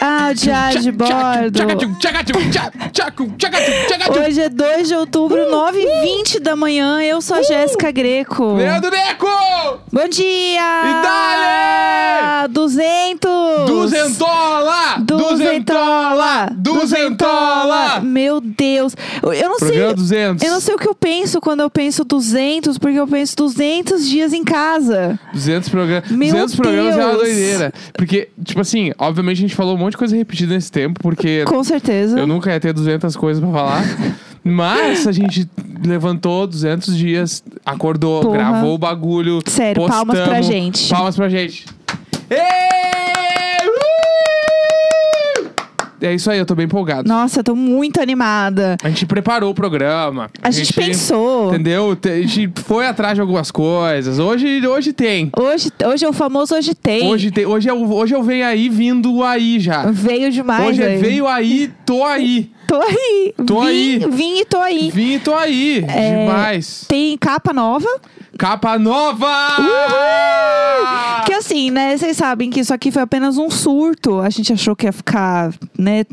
Ah, o diário de bordo. Hoje é 2 de outubro, 9h20 da manhã. Eu sou a Jéssica Greco. Leandro Neco! Bom dia! E dale! 200! Duzentola! Duzentola! Duzentola! Meu Deus. Eu não sei. Programa 200. Eu não sei o que eu penso quando eu penso 200, porque eu penso 200 dias em casa. 200 programas. Meu 200 programas é uma doideira. Porque, tipo assim, obviamente a gente falou um monte de coisa repetida nesse tempo, porque Com certeza. eu nunca ia ter 200 coisas pra falar. Mas a gente levantou 200 dias, acordou, Porra. gravou o bagulho. Sério, palmas postamos. pra gente. Palmas pra gente. Ê! É isso aí, eu tô bem empolgado. Nossa, eu tô muito animada. A gente preparou o programa. A gente pensou. Entendeu? Te- A gente foi atrás de algumas coisas. Hoje, hoje tem. Hoje, hoje é o famoso hoje tem. Hoje tem. Hoje, é o- hoje eu venho aí vindo aí já. Veio demais. hoje é veio aí, tô aí. Tô aí. Tô vim, aí. Vim e tô aí. Vim e tô aí. É, Demais. Tem capa nova. Capa nova! Que assim, né? Vocês sabem que isso aqui foi apenas um surto. A gente achou que ia ficar, né?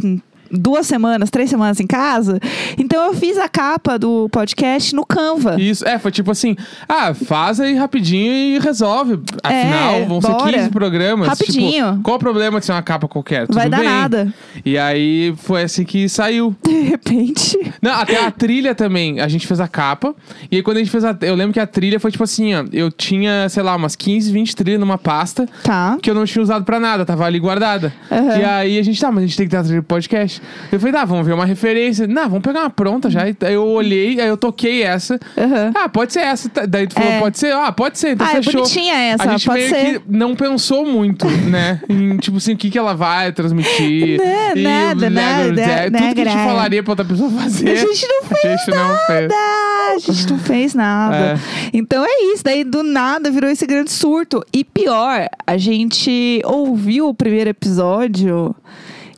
Duas semanas, três semanas em casa. Então eu fiz a capa do podcast no Canva. Isso, é, foi tipo assim, ah, faz aí rapidinho e resolve. Afinal, É, vão bora. ser 15 programas. Rapidinho. Tipo, qual o problema de ser uma capa qualquer? Tudo Vai dar bem. nada. E aí foi assim que saiu. De repente. Não, até a trilha também. A gente fez a capa. E aí quando a gente fez a. Eu lembro que a trilha foi tipo assim, ó. Eu tinha, sei lá, umas 15, 20 trilhas numa pasta Tá. que eu não tinha usado pra nada, tava ali guardada. Aham. E aí a gente, tá, mas a gente tem que ter a trilha do podcast. Eu falei, tá, vamos ver uma referência. Não, vamos pegar uma pronta já. Aí eu olhei, aí eu toquei essa. Aham. Ah, pode ser essa. Tá, Daí tu falou, É. pode ser? Ah, pode ser, então Ah, é fechou. bonitinha essa, A gente pode meio ser. que não pensou muito, né? Em, tipo assim, o que, que ela vai transmitir. Né, E nada, né, nada, né, né, Tudo que a gente falaria pra outra pessoa fazer. A gente não fez A gente não fez. nada. A gente não fez nada. É. Então é isso. Daí do nada virou esse grande surto. E pior, a gente ouviu o primeiro episódio.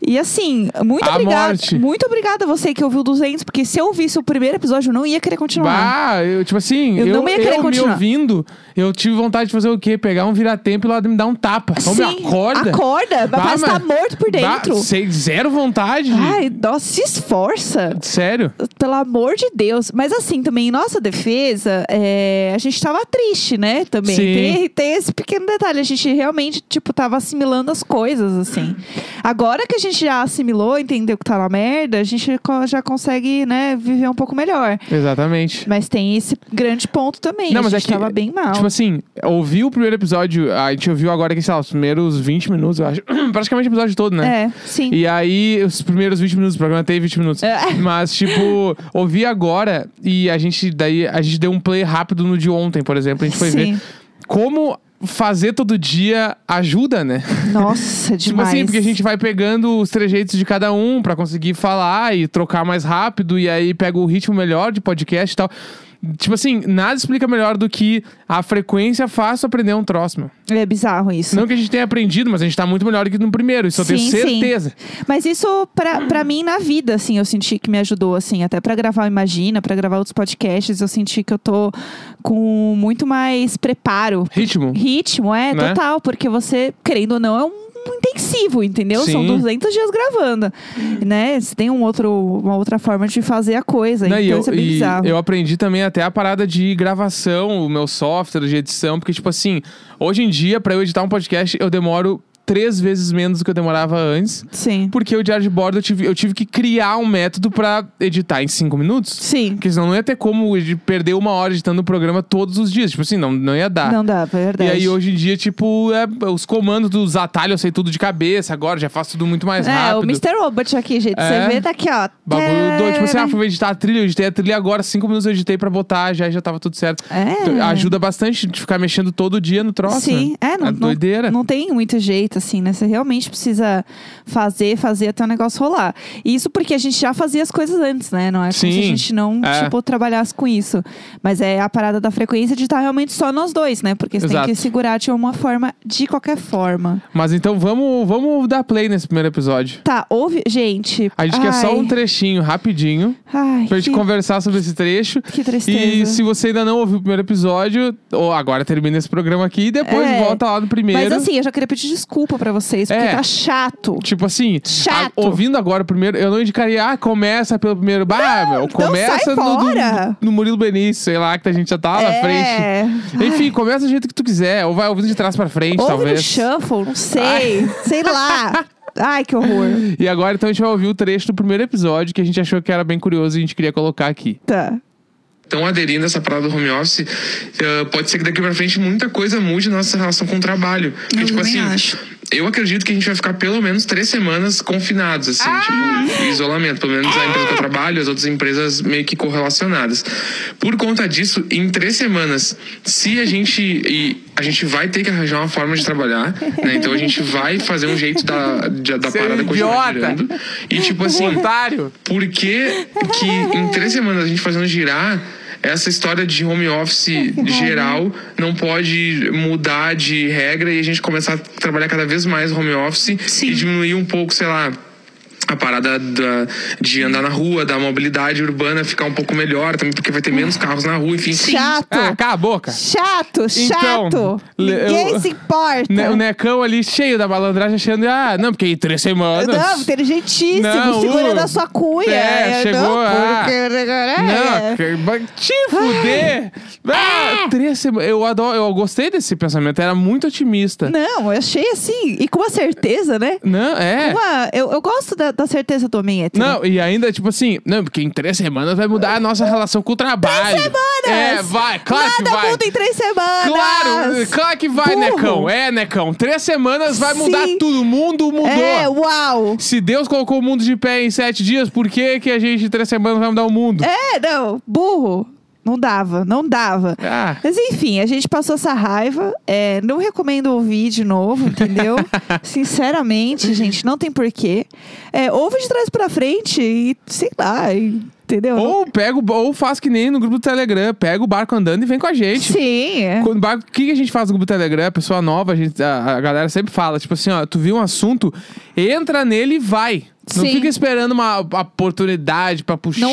E assim, muito A obrigada. morte. Muito obrigada a você que ouviu 200, porque se eu ouvisse o primeiro episódio, eu não ia querer continuar. Bah, eu, tipo assim, Eu eu, não ia querer eu me continuar. ouvindo, eu tive vontade de fazer o quê? Pegar um vira-tempo e lá me dar um tapa. Então me Sim, acorda. Acorda. Bah, tá mas- morto por Bah, dentro. sem zero vontade. Ai, nossa, se esforça. Sério? Pelo amor de Deus. Mas assim, também, em nossa defesa, é, a gente tava triste, né? Também. Sim. Tem, tem esse pequeno detalhe. A gente realmente, tipo, tava assimilando as coisas, assim. Agora que a gente já assimilou, entendeu que tá na merda, a gente já consegue, né, viver um pouco melhor. Exatamente. Mas tem esse grande ponto também. Não, a mas é gente que, tava bem mal. Tipo assim, ouvi o primeiro episódio, a gente ouviu agora que, sei lá, os primeiros 20 minutos, eu acho. Praticamente o episódio todo, né? É, sim. E aí, os primeiros 20 minutos, o programa tem 20 minutos. É. Mas, tipo, ouvi agora e a gente daí a gente deu um play rápido no de ontem, por exemplo. A gente foi Sim. ver como fazer todo dia ajuda, né? Nossa, Tipo demais. assim, porque a gente vai pegando os trejeitos de cada um pra conseguir falar e trocar mais rápido e aí pega o ritmo melhor de podcast e tal. Tipo assim, nada explica melhor do que a frequência tu aprender um troço, meu. É bizarro isso. Não que a gente tenha aprendido, mas a gente tá muito melhor do que no primeiro, isso eu tenho Sim, sim. certeza. Mas isso, pra, pra mim, na vida, assim, eu senti que me ajudou, assim, até pra gravar o Imagina, pra gravar outros podcasts, eu senti que eu tô com muito mais preparo. Ritmo. Ritmo, é, Né? total, porque você, querendo ou não, é um intensivo, entendeu? São Sim. 200 dias gravando, né? Você tem um outro, uma outra forma de fazer a coisa, Não, então eu, isso é bem e bizarro. eu aprendi também até a parada de gravação, o meu software de edição, porque, tipo assim, hoje em dia, pra eu editar um podcast, eu demoro três vezes menos do que eu demorava antes. Sim, Porque o diário de bordo eu tive, eu tive que criar um método pra editar em cinco minutos. sim. Porque senão não ia ter como perder uma hora editando o programa todos os dias. Tipo assim, não, não ia dar. Não dá, é verdade. E aí, hoje em dia, tipo, é, os comandos dos atalhos eu sei tudo de cabeça agora, já faço tudo muito mais é, rápido. o Mr. Robot aqui, gente. É. Você vê, tá aqui, ó. Bagulho doido. Tipo assim, ah, fui editar a trilha, eu editei a trilha agora, cinco minutos eu editei pra botar, já, já tava tudo certo. É. Então, ajuda bastante de ficar mexendo todo dia no troço. Sim, né? é, não, É não- doideira. Não, tem muito jeito, assim, né? Você realmente precisa fazer, fazer até o negócio rolar. E Isso porque a gente já fazia as coisas antes, né? Não é como se a Sim, gente não, é. tipo, trabalhasse com isso. Mas é a parada da frequência de estar realmente só nós dois, né? Porque você Exato. tem que segurar de uma forma, de qualquer forma. Mas então vamos, vamos dar play nesse primeiro episódio. Tá, ouve. Gente. A gente quer só ai, um trechinho rapidinho Ai, pra gente que, conversar sobre esse trecho. que tristeza. E se você ainda não ouviu o primeiro episódio, ou agora termina esse programa aqui e depois É. volta lá no primeiro. Mas assim, eu já queria pedir desculpa desculpa pra vocês, porque É. tá chato. Tipo assim, Chato. a- ouvindo agora o primeiro, eu não indicaria, ah, começa pelo primeiro. Bah, meu, então começa sai no, fora. no, no Murilo Benício, sei lá, que a gente já tá lá na É. frente. Enfim, começa do jeito que tu quiser, ou vai ouvindo de trás pra frente, Ouve talvez. no shuffle, não sei. sei lá. Ai, que horror. E agora então a gente vai ouvir o trecho do primeiro episódio que a gente achou que era bem curioso e a gente queria colocar aqui. Tá. estão aderindo a essa parada do home office, eh, pode ser que daqui pra frente muita coisa mude na nossa relação com o trabalho. Porque, Eu tipo também assim, acho. Eu acredito que a gente vai ficar pelo menos três semanas confinados, assim, tipo, em isolamento. Pelo menos a empresa que eu trabalho, as outras empresas meio que correlacionadas. Por conta disso, em três semanas, se a gente. E a gente vai ter que arranjar uma forma de trabalhar, né? Então a gente vai fazer um jeito da, de- da Seu parada continuar idiota. girando. E tipo assim. Otário! Por que, que em três semanas a gente fazendo girar, essa história de home office geral não pode mudar de regra e a gente começar a trabalhar cada vez mais home office Sim. e diminuir um pouco, sei lá. A parada da- de andar na rua, da mobilidade urbana ficar um pouco melhor, também porque vai ter menos carros na rua, enfim. Chato. Ah, cala a boca! Chato, chato. Então, Ninguém eu- se importa. Ne- O Necão ali cheio da malandragem, achando, ah, não, porque em três semanas. Não, inteligentíssimo, Não, segurando uh, a sua cunha. é, chegou, não, ah, porque... Não, É. que- mas te fuder! Ah, três semanas. Eu adoro, eu gostei desse pensamento, era muito otimista. Não, eu achei assim, e com uma certeza, né? Não, é. Uma, eu, eu gosto da, da certeza do homem hétero. Não, e ainda, tipo assim, não, porque em três semanas vai mudar a nossa relação com o trabalho. semanas! É, vai, claro que Nada vai. muda em três semanas. Claro, claro que vai, Burro. Necão. É, Necão. Três semanas vai mudar Sim. tudo. O mundo mudou. É, uau. Se Deus colocou o mundo de pé em sete dias, por que, que a gente em três semanas vai mudar o mundo? É, não, burro. Não dava, não dava. Ah. Mas enfim, a gente passou essa raiva. É, não recomendo ouvir de novo, entendeu? Sinceramente, gente, não tem porquê. É, ouve de trás pra frente e sei lá, e- entendeu? Ou pega o, ou faz que nem no grupo do Telegram, pega o barco andando e vem com a gente. Sim, é. Quando o barco- O que que a gente faz no grupo do Telegram? A pessoa nova, a, gente, a, a galera sempre fala, tipo assim, ó, tu viu um assunto, entra nele e vai. Não Sim. fica esperando uma oportunidade pra puxar.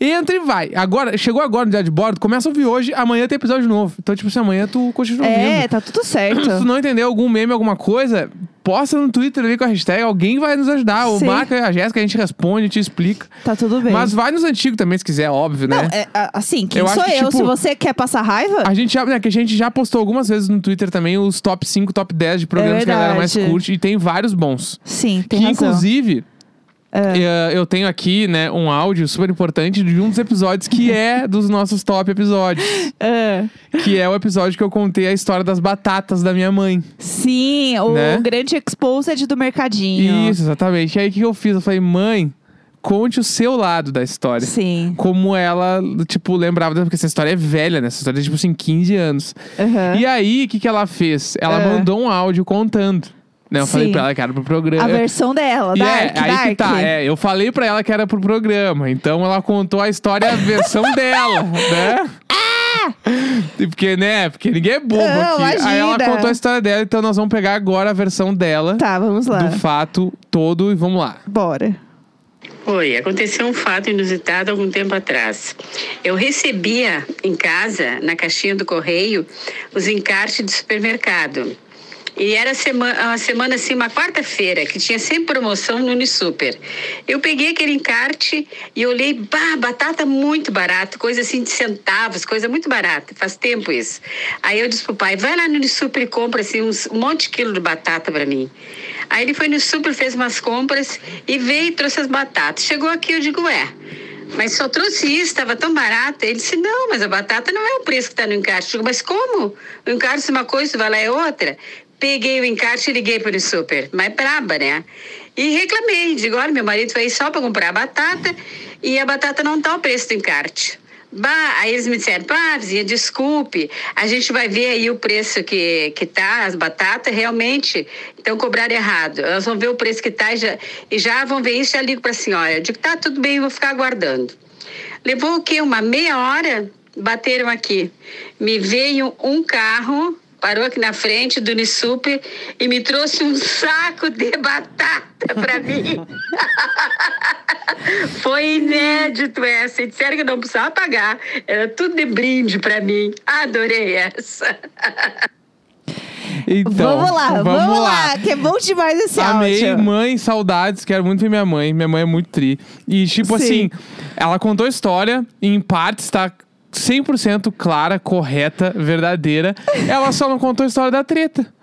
Entra e vai. Agora, chegou agora no dia de bordo, começa a ouvir hoje, amanhã tem episódio novo. Então, tipo assim, amanhã tu continua ouvindo. É, tá tudo Se tu certo. não entender algum meme, alguma coisa, posta no Twitter ali com a hashtag, alguém vai nos ajudar. Ou Sim. marca a Jéssica, a gente responde, te explica. Tá tudo bem. Mas vai nos antigos também, se quiser, óbvio, não, né? é, assim, quem Eu sou que, eu? tipo, Se você quer passar raiva, A gente, já, né, que a gente já postou algumas vezes no Twitter também os top 5, top 10 de programas que a galera mais É curte. E tem vários bons. sim, tem que, razão. inclusive, eh, eu tenho aqui, né, um áudio super importante de um dos episódios que é dos nossos top episódios. É. que é o episódio que eu contei a história das batatas da minha mãe. Sim, o Né? grande exposed do mercadinho. Isso, exatamente. E aí, o que eu fiz? Eu falei, mãe, conte o seu lado da história. Sim. Como ela, tipo, lembrava, porque essa história é velha, né? Essa história é, tipo assim, 15 anos. Aham. E aí, o que, que ela fez? Ela Ah. mandou um áudio contando. Né? Eu falei Sim. pra ela que era pro programa. A versão dela, E Dark, é, aí Dark. que tá. É, eu falei pra ela que era pro programa. Então ela contou a história, a versão dela, né? E Porque, né? Porque ninguém é bobo Não, aqui. Aí ela imagina. contou a história dela, então nós vamos pegar agora a versão dela Tá, vamos lá. do fato todo e vamos lá. Bora. Oi, aconteceu um fato inusitado algum tempo atrás. Eu recebia em casa, na caixinha do correio, os encartes de supermercado. E era sema- uma semana assim, uma quarta-feira, que tinha sempre promoção no Unisuper. Eu peguei aquele encarte e olhei, bah, batata muito barato, coisa assim de centavos, coisa muito barata. Faz tempo isso. Aí eu disse pro pai, vai lá no Unisuper e compra assim uns, um monte de quilo de batata para mim. Aí ele foi no super, fez umas compras e veio e trouxe as batatas. Chegou aqui, eu digo, é. Mas só trouxe isso, estava tão barato. Ele disse, não, mas a batata não é o preço que está no encarte. Eu digo, mas como? O encarte é uma coisa, vai lá é outra. Peguei o encarte e liguei para o super. Mas braba, né? E reclamei. Digo, olha, meu marido foi só para comprar batata e a batata não está o preço do encarte. Bah, aí eles me disseram, pá, vizinha, desculpe, a gente vai ver aí o preço que, que tá, as batatas, realmente, então cobraram errado. Elas vão ver o preço que tá e já, e já vão ver isso, já ligo para a senhora. Eu digo, tá, tudo bem, vou ficar aguardando. Levou o quê? Uma meia hora? Bateram aqui. Me veio um carro, parou aqui na frente do Unisuper e me trouxe um saco de batata para mim. Foi inédito essa. E disseram que eu não precisava pagar. Era tudo de brinde para mim. Adorei essa. Então, vamos lá, vamos, vamos lá. lá. que é bom demais esse Amei, áudio. mãe, saudades, quero muito ver minha mãe. Minha mãe é muito tri. E, tipo Sim. assim, ela contou a história, em partes tá 100% clara, correta, verdadeira. Ela só não contou a história da treta.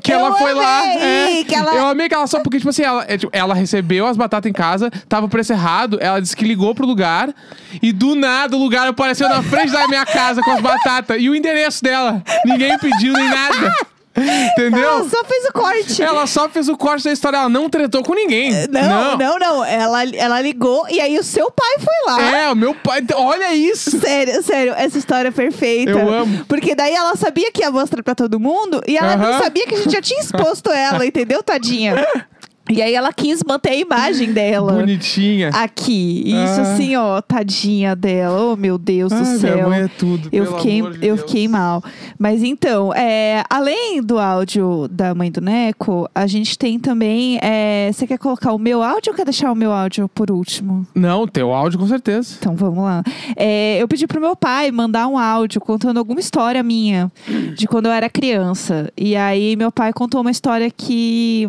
Que Eu ela foi lá. amei é. que ela- Eu amei que ela só. Porque, tipo assim, ela, é, tipo, ela recebeu as batatas em casa, tava o preço errado, ela disse que ligou pro lugar e do nada o lugar apareceu na frente da minha casa com as batatas e o endereço dela. Ninguém pediu nem nada. Entendeu? Ela só fez o corte. Ela só fez o corte da história, ela não tretou com ninguém. Não, não, não, Ela, ela ligou e aí o seu pai foi lá. É, o meu pai. Olha isso! Sério, sério, essa história é perfeita. Eu amo. Porque daí ela sabia que ia mostrar pra todo mundo e ela não Aham. sabia que a gente já tinha exposto ela, entendeu, tadinha? E aí ela quis manter a imagem dela. Bonitinha. Aqui. Isso Ah. assim, ó, tadinha dela. Oh, meu Deus do Ai, céu. minha mãe é tudo. Eu fiquei, de eu fiquei mal. Mas então, é, além do áudio da mãe do Neco, a gente tem também. é, você quer colocar o meu áudio ou quer deixar o meu áudio por último? Não, teu áudio com certeza. Então vamos lá. É, eu pedi pro meu pai mandar um áudio contando alguma história minha de quando eu era criança. E aí meu pai contou uma história que.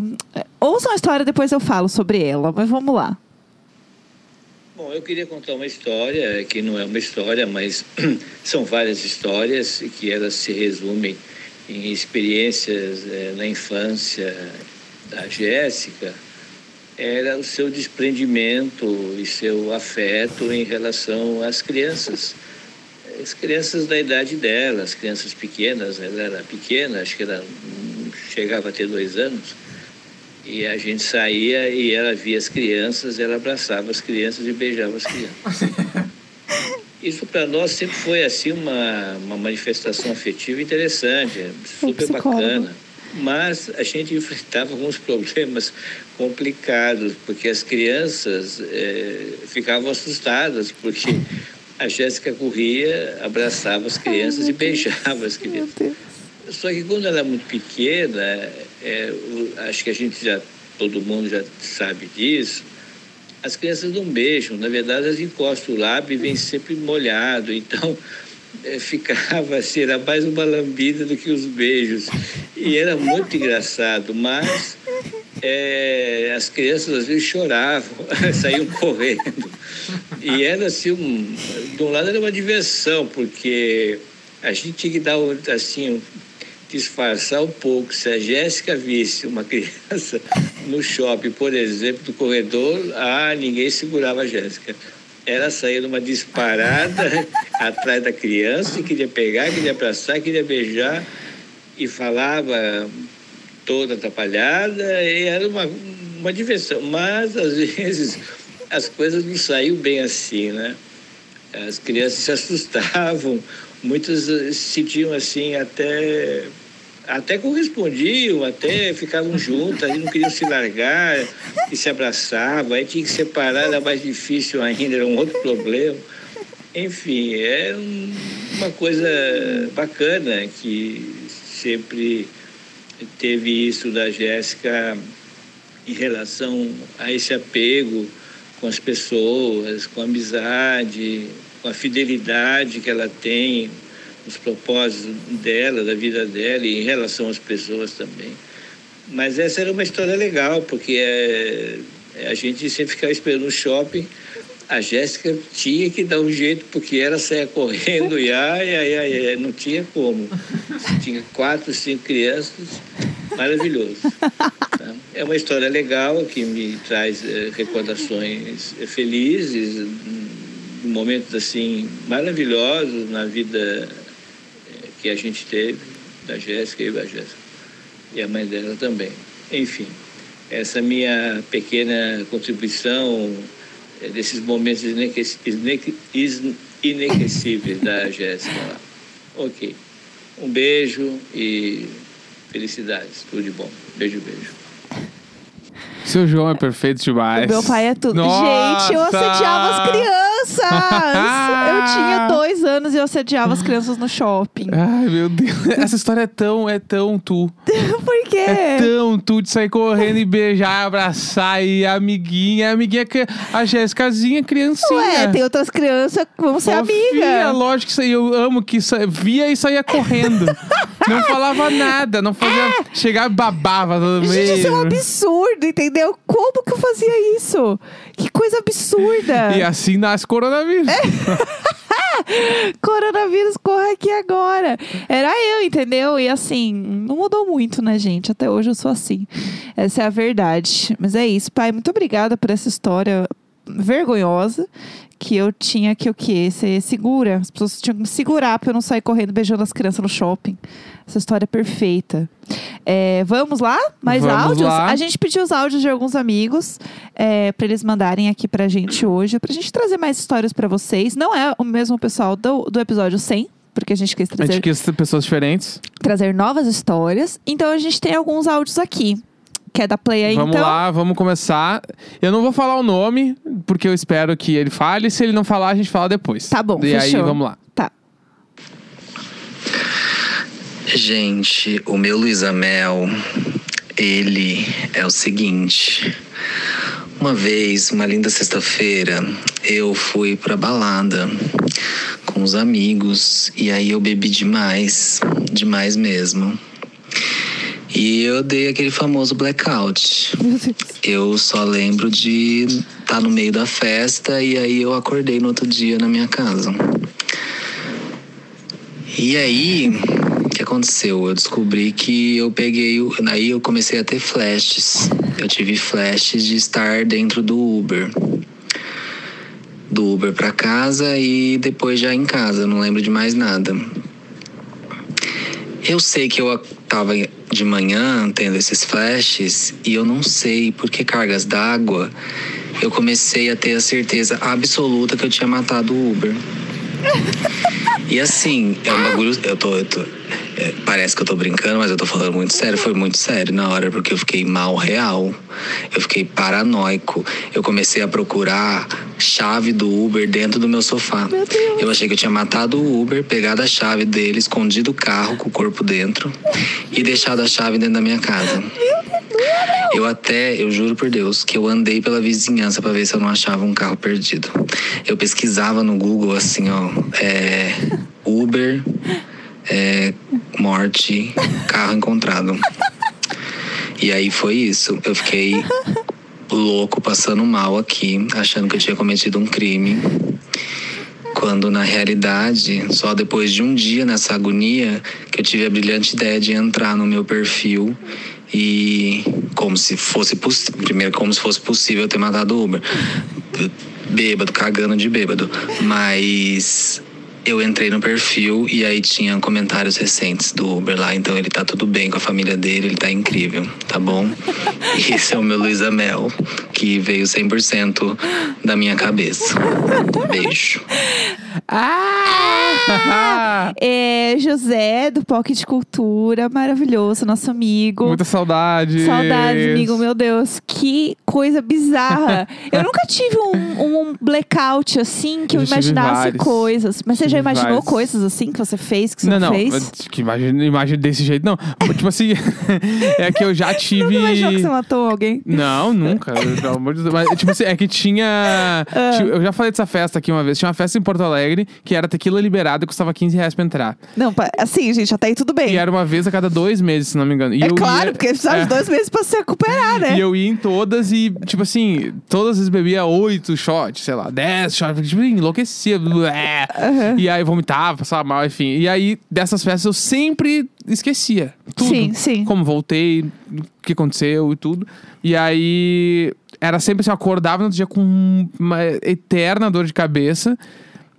Ouça a história, depois eu falo sobre ela. Mas vamos lá. Bom, eu queria contar uma história que não é uma história, mas são várias histórias e que elas se resumem em experiências eh, na infância da Jéssica. Era o seu desprendimento e seu afeto em relação às crianças. As crianças da idade dela, as crianças pequenas, ela era pequena, acho que ela não chegava a ter dois anos. E a gente saía e ela via as crianças, ela abraçava as crianças e beijava as crianças. Isso para nós sempre foi assim uma, uma manifestação afetiva interessante, super bacana. Mas a gente enfrentava alguns problemas complicados, porque as crianças eh, ficavam assustadas, porque a Jéssica corria, abraçava as crianças e beijava as crianças. Só que quando ela é muito pequena, é, acho que a gente já, todo mundo já sabe disso, as crianças não beijam, na verdade elas encostam o lábio e vem sempre molhado, então é, ficava assim, era mais uma lambida do que os beijos. E era muito engraçado, mas é, as crianças às vezes choravam, saíam correndo. E era assim, um, de um lado era uma diversão, porque a gente tinha que dar assim, disfarçar um pouco. Se a Jéssica visse uma criança no shopping, por exemplo, do corredor, ah, ninguém segurava a Jéssica. Ela saía numa disparada atrás da criança e queria pegar, queria abraçar, queria beijar e falava toda atrapalhada e era uma, uma diversão. Mas, às vezes, as coisas não saíam bem assim, né? As crianças se assustavam, muitas eh, se sentiam assim até até correspondiam, até ficavam juntas, não queriam se largar e se abraçavam, aí tinha que separar, era mais difícil ainda, era um outro problema. Enfim, é um- uma coisa bacana que sempre teve isso da Jéssica em relação a esse apego com as pessoas, com a amizade, com a fidelidade que ela tem, os propósitos dela, da vida dela e em relação às pessoas também. Mas essa era uma história legal, porque é, a gente sempre ficava esperando no shopping. A Jéssica tinha que dar um jeito, porque ela saía correndo e ai, ai, ai, ai, não tinha como. Tinha quatro, cinco crianças, maravilhoso. É uma história legal que me traz eh, recordações felizes, hum, momentos assim maravilhosos na vida que a gente teve, da Jéssica e da Jéssica. E a mãe dela também. Enfim, essa minha pequena contribuição eh, desses momentos ineque- ineque- is- inesquecíveis da Jéssica lá. Ok. Um beijo e felicidades. Tudo de bom. Beijo, beijo. Seu João é perfeito demais. O meu pai é tudo. Nossa! Gente, eu assediava as crianças! Eu tinha dois anos e eu assediava as crianças no shopping. Ai, meu Deus. Essa história é tão, é tão tu. Por quê? É tão tu de sair correndo e beijar, abraçar e amiguinha. Amiguinha que a Jéssicazinha, criancinha. Ué, tem outras crianças vão ser Fofinha, amiga. lógico que eu amo que sa- via e saía correndo. Não falava nada, não fazia. Chegava e babava todo mundo. Gente, isso é um absurdo, entendeu? Como que eu fazia isso? Que coisa absurda. E assim nasce coronavírus. Coronavírus, corre aqui agora. Era eu, entendeu? E assim, não mudou muito, né, gente? Até hoje eu sou assim. Essa é a verdade. Mas é isso, pai. Muito obrigada por essa história vergonhosa. Que eu tinha que o quê? Ser segura. As pessoas tinham que me segurar pra eu não sair correndo beijando as crianças no shopping. Essa história é perfeita. É, vamos lá? Mais Vamos áudios? lá. A gente pediu os áudios de alguns amigos é, para eles mandarem aqui pra gente hoje, pra gente trazer mais histórias pra vocês. Não é o mesmo pessoal do, do episódio 100, porque a gente quis A trazer, gente quis pessoas diferentes. trazer novas histórias. Então a gente tem alguns áudios aqui. Quer dar play aí, vamos então? lá, vamos começar. Eu não vou falar o nome, porque eu espero que ele fale. Se ele não falar, a gente fala depois. Tá bom, E aí, fechou. vamos lá. Tá. Gente, o meu Luísa Mel, ele é o seguinte. Uma vez, uma linda sexta-feira, eu fui pra balada com os amigos e aí eu bebi demais, demais mesmo. E eu dei aquele famoso blackout. Eu só lembro de estar no meio da festa e aí eu acordei no outro dia na minha casa. E aí, aconteceu? Eu descobri que eu peguei. Aí eu comecei a ter flashes. Eu tive flashes de estar dentro do Uber. Do Uber pra casa e depois já em casa, não lembro de mais nada. Eu sei que eu tava de manhã tendo esses flashes e eu não sei por que cargas d'água eu comecei a ter a certeza absoluta que eu tinha matado o Uber. E assim, é um bagulho. Eu tô. Eu tô é, parece que eu tô brincando, mas eu tô falando muito sério. Foi muito sério na hora, porque eu fiquei mal real. Eu fiquei paranoico. Eu comecei a procurar chave do Uber dentro do meu sofá. Meu. Eu achei que eu tinha matado o Uber, pegado a chave dele, escondido o carro com o corpo dentro e deixado a chave dentro da minha casa. Eu até, eu juro por Deus, que eu andei pela vizinhança pra ver se eu não achava um carro perdido. Eu pesquisava no Google assim, ó, é, Uber, é, morte, carro encontrado. E aí foi isso. Eu fiquei louco, passando mal aqui, achando que eu tinha cometido um crime. Quando na realidade, só depois de um dia nessa agonia, que eu tive a brilhante ideia de entrar no meu perfil e como se fosse possível, primeiro como se fosse possível ter matado o Uber. Bêbado, cagando de bêbado. Mas eu entrei no perfil e aí tinha comentários recentes do Uber lá, então ele tá tudo bem com a família dele, ele tá incrível, tá bom? E esse é o meu Luísa Mel, que veio 100% da minha cabeça. Beijo. Ah! É José, do Pocket Cultura, maravilhoso, nosso amigo. Muita saudade. Saudades, amigo, meu Deus, que coisa bizarra. eu nunca tive um, um blackout assim que eu, Eu imaginasse coisas. Mas você já Tive imaginou vários. coisas assim que você fez, que você Não, não, não. fez? Que imagem, imagem desse jeito, não. tipo assim, é que eu já tive. Nunca imaginou que você matou alguém? Não, nunca. Pelo amor de Deus. Mas, tipo assim, é que tinha. Tinha- Eu já falei dessa festa aqui uma vez. Tinha uma festa em Porto Alegre que era tequila liberada e custava 15 reais pra entrar. Não, assim, gente, até aí tudo bem. E era uma vez a cada dois meses, se não me engano. E é claro, ia- porque precisava é. de dois meses pra se recuperar, né? E eu ia em todas e, tipo assim, todas as vezes bebia oito shots, sei lá, dez shots, tipo, enlouquecia. blé. E aí vomitava, passava mal, enfim. E aí, dessas festas, eu sempre esquecia. Tudo. Sim, sim. Como voltei, o que aconteceu e tudo. E aí, era sempre assim, eu acordava no outro dia com uma eterna dor de cabeça.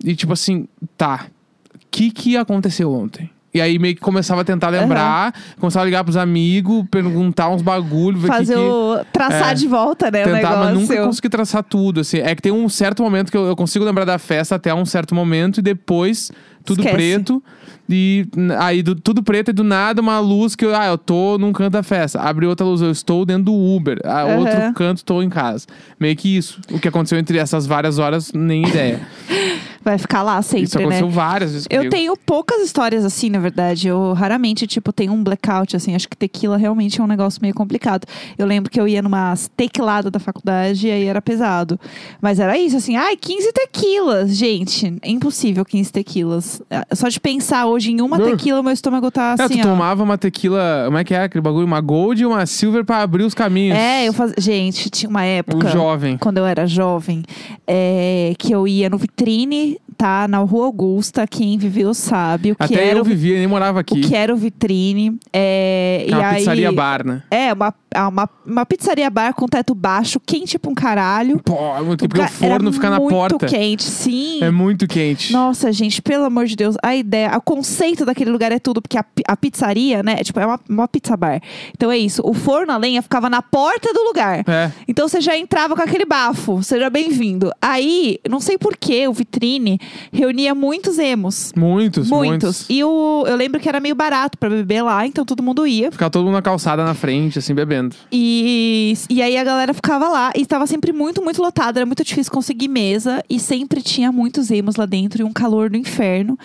E tipo assim, tá, o que que aconteceu ontem? E aí meio que começava a tentar lembrar, começava a ligar pros amigos, perguntar uns bagulho, Fazer que... o. traçar é, de volta, né? o Tentar, mas nunca consegui traçar tudo, assim. É que tem um certo momento que eu, eu consigo lembrar da festa até um certo momento e depois tudo Esquece. preto. E aí do- tudo preto e do nada uma luz que eu, ah, eu tô num canto da festa. Abre outra luz, eu estou dentro do Uber. Ah, Aham. outro canto, estou em casa. Meio que isso. O que aconteceu entre essas várias horas, nem ideia. vai ficar lá sempre, Isso né? aconteceu várias vezes Eu comigo. tenho poucas histórias assim, na verdade. Eu raramente, tipo, tenho um blackout, assim. Acho que tequila realmente é um negócio meio complicado. Eu lembro que eu ia numa tequilada da faculdade e aí era pesado. Mas era isso, assim. Ai, 15 tequilas. Gente, é impossível 15 tequilas. É, Só de pensar hoje em uma Uh. tequila, meu estômago tá É, assim, tu ó. tomava uma tequila, como é que é aquele bagulho? Uma gold e uma silver pra abrir os caminhos. É, eu fazia. Gente, tinha uma época. Um jovem. Quando eu era jovem, é, que eu ia no vitrine, tá? Na Rua Augusta. Quem viveu sabe. O que Até era eu o vi- vivia, nem morava aqui. O que era o vitrine. É, é uma aí, pizzaria bar, né? É, uma, uma, uma pizzaria bar com teto baixo, quente pra um caralho. Pô, é muito porque o ca- era forno fica na muito porta. quente, sim. É muito quente. Nossa, gente, pelo amor de Deus, a ideia, o conceito daquele lugar é tudo, porque a, a pizzaria, né, é tipo, é uma, uma pizza bar. Então é isso, o forno a lenha ficava na porta do lugar. É. Então você já entrava com aquele bafo, seja bem-vindo. Aí, não sei porquê, o vitrine reunia muitos emos. Muitos, muitos. Muitos. E o, eu lembro que era meio barato pra beber lá, então todo mundo ia. Ficava todo mundo na calçada na frente, assim, bebendo. E, e aí a galera ficava lá e estava sempre muito, muito lotado. Era muito difícil conseguir mesa e sempre tinha muitos emos lá dentro e um calor do inferno.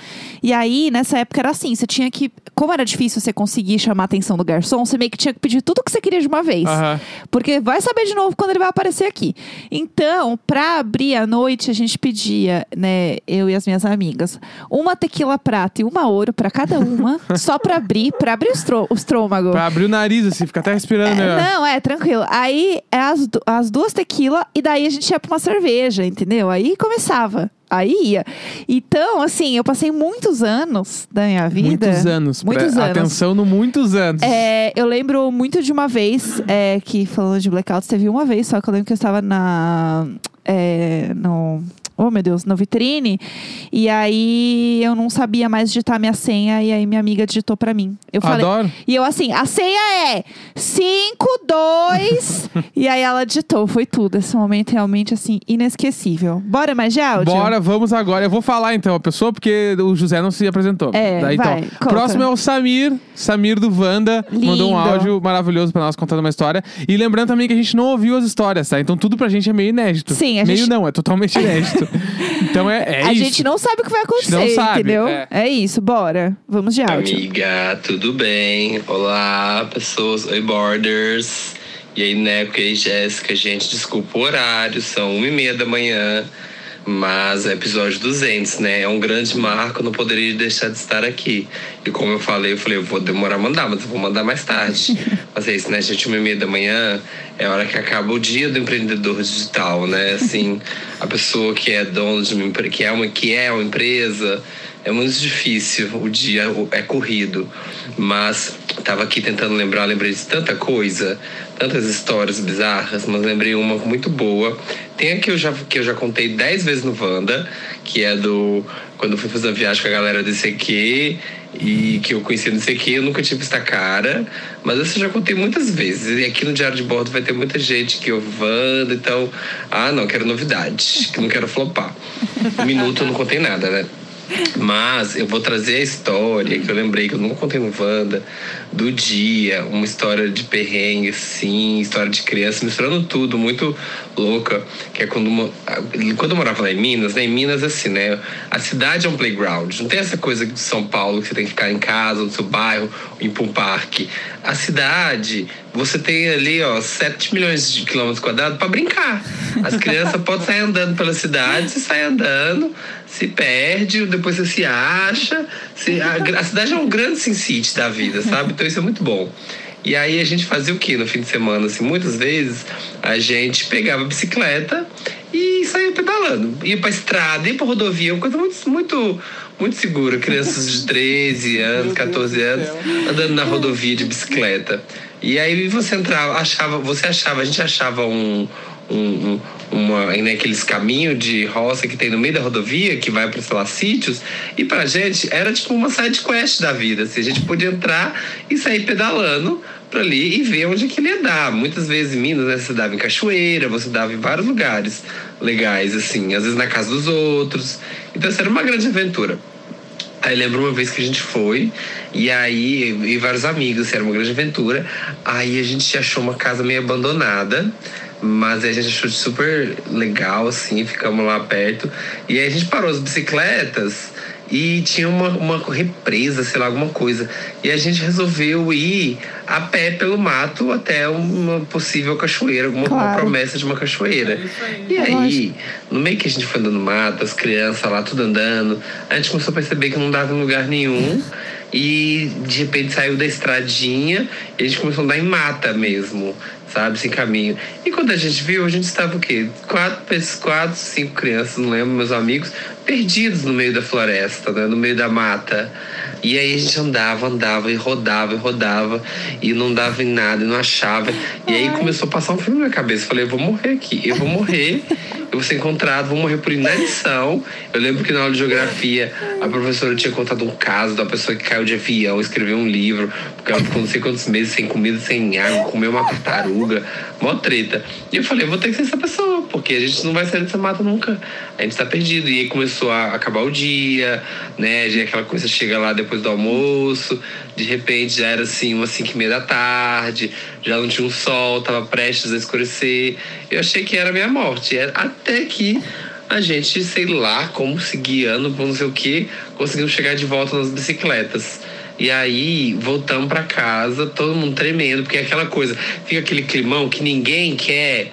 E aí, nessa época, era assim: você tinha que. Como era difícil você conseguir chamar a atenção do garçom, você meio que tinha que pedir tudo que você queria de uma vez. Aham. Porque vai saber de novo quando ele vai aparecer aqui. Então, pra abrir a noite, a gente pedia, né, eu e as minhas amigas, uma tequila prata e uma ouro pra cada uma, só pra abrir, pra abrir o, estômago. Pra abrir o nariz, assim, fica até respirando melhor. Não, é, tranquilo. Aí é as, as duas tequila e daí a gente ia pra uma cerveja, entendeu? Aí começava. Aí ia. Então, assim, eu passei muitos anos da minha vida. Muitos anos. Muitos anos. Atenção no muitos anos. É, eu lembro muito de uma vez é, que, falando de blackouts, teve uma vez só que eu lembro que eu estava na. É, no. Oh, meu Deus, no vitrine. E aí eu não sabia mais digitar minha senha. E aí minha amiga digitou pra mim. Eu falei. Adoro. E eu assim, a senha é 5, 2. e aí ela digitou, foi tudo. Esse momento realmente, assim, inesquecível. Bora mais de áudio? Bora, vamos agora. Eu vou falar então a pessoa, porque o José não se apresentou. É, Daí, vai, então. conta. Próximo é o Samir, Samir do Wanda. Mandou um áudio maravilhoso pra nós contando uma história. E lembrando também que a gente não ouviu as histórias, tá? Então tudo pra gente é meio inédito. Sim, a meio gente- não, é totalmente inédito. então é, é a isso. gente não sabe o que vai acontecer, não sabe, entendeu? é. É. isso, bora. Vamos de áudio. Amiga, tudo bem? Olá, pessoas. Oi, Borders. E aí, Neco, e aí, Jéssica. Gente, desculpa o horário, são uma e meia da manhã. Mas é episódio 200, né? É um grande marco, não poderia deixar de estar aqui. E como eu falei, eu falei, eu vou demorar a mandar, mas eu vou mandar mais tarde. mas é isso, né, gente? Uma e meia da manhã é a hora que acaba o dia do empreendedor digital, né? Assim, a pessoa que é dono de uma empresa, que é uma, que é uma empresa, é muito difícil, o dia é corrido. Mas estava aqui tentando lembrar, lembrei de tanta coisa, tantas histórias bizarras, mas lembrei uma muito boa. Tem a que eu já, que eu já contei dez vezes no Wanda, que é do. Quando eu fui fazer uma viagem com a galera do ICQ e que eu conheci no ICQ, eu nunca tive esta cara, mas essa eu já contei muitas vezes. E aqui no Diário de Bordo vai ter muita gente que eu Wanda, então. Ah, não, quero novidade, que não quero flopar. Um minuto eu não contei nada, né? Mas eu vou trazer a história que eu lembrei que eu nunca contei no Wanda, do dia, uma história de perrengue, sim, história de criança, misturando tudo, muito louca. Que é quando, quando eu morava lá em Minas, né? Em Minas, assim, né? A cidade é um playground. Não tem essa coisa de São Paulo que você tem que ficar em casa, no seu bairro, ir para um parque. A cidade, você tem ali, ó, 7 milhões de quilômetros quadrados para brincar. As crianças podem sair andando pela cidade, você sai andando, se perde, depois você se acha. se- a, a cidade é um grande Sin City da vida, sabe? Então isso é muito bom. E aí a gente fazia o que no fim de semana? Assim, muitas vezes a gente pegava a bicicleta e saía pedalando. Ia pra estrada, ia pra rodovia, uma coisa muito, muito, muito segura. Crianças de 13 anos, 14 anos, andando na rodovia de bicicleta. E aí você entrava, achava, você achava, a gente achava um. um, um uma, naqueles caminhos de roça que tem no meio da rodovia, que vai para, sei lá, sítios, e pra gente era tipo uma side quest da vida. Assim, a gente podia entrar e sair pedalando para ali e ver onde é que ele ia dar. Muitas vezes em Minas, né, você dava em cachoeira, você dava em vários lugares legais, assim, às vezes na casa dos outros. Então, isso era uma grande aventura. Aí lembro uma vez que a gente foi, e aí, e vários amigos, assim, era uma grande aventura. Aí a gente achou uma casa meio abandonada, Mas aí a gente achou super legal, assim, ficamos lá perto. E aí a gente parou as bicicletas e tinha uma, uma represa, sei lá, alguma coisa. E a gente resolveu ir a pé pelo mato até uma possível cachoeira, alguma uma Claro. promessa de uma cachoeira. E aí, no meio que a gente foi andando no mato, as crianças lá tudo andando, a gente começou a perceber que não dava em lugar nenhum. E de repente saiu da estradinha e a gente começou a andar em mata mesmo, sabe? Sem caminho. E quando a gente viu, a gente estava o quê? Quatro, pessoas- quatro cinco crianças, não lembro, meus amigos, perdidos no meio da floresta, né? No meio da mata. E aí a gente andava, andava e rodava e rodava e não dava em nada, e não achava. E aí começou a passar um filme na minha cabeça. Falei, eu vou morrer aqui, eu vou morrer, eu vou ser encontrado, vou morrer por inanição. Eu lembro que na aula de geografia a professora tinha contado um caso da pessoa que caiu de avião, escreveu um livro, porque ela ficou não sei quantos meses sem comida, sem água, comeu uma tartaruga, mó treta. E eu falei, eu vou ter que ser essa pessoa, porque a gente não vai sair dessa mata nunca. A gente tá perdido. E aí começou a acabar o dia, né? Aquela coisa chega lá depois do almoço, de repente já era assim, umas 5 e meia da tarde, já não tinha um sol, tava prestes a escurecer. Eu achei que era a minha morte. É, Até que a gente, sei lá, como se guiando por não sei o que, conseguimos chegar de volta nas bicicletas. E aí, voltamos pra casa, todo mundo tremendo, porque é aquela coisa, fica aquele climão que ninguém quer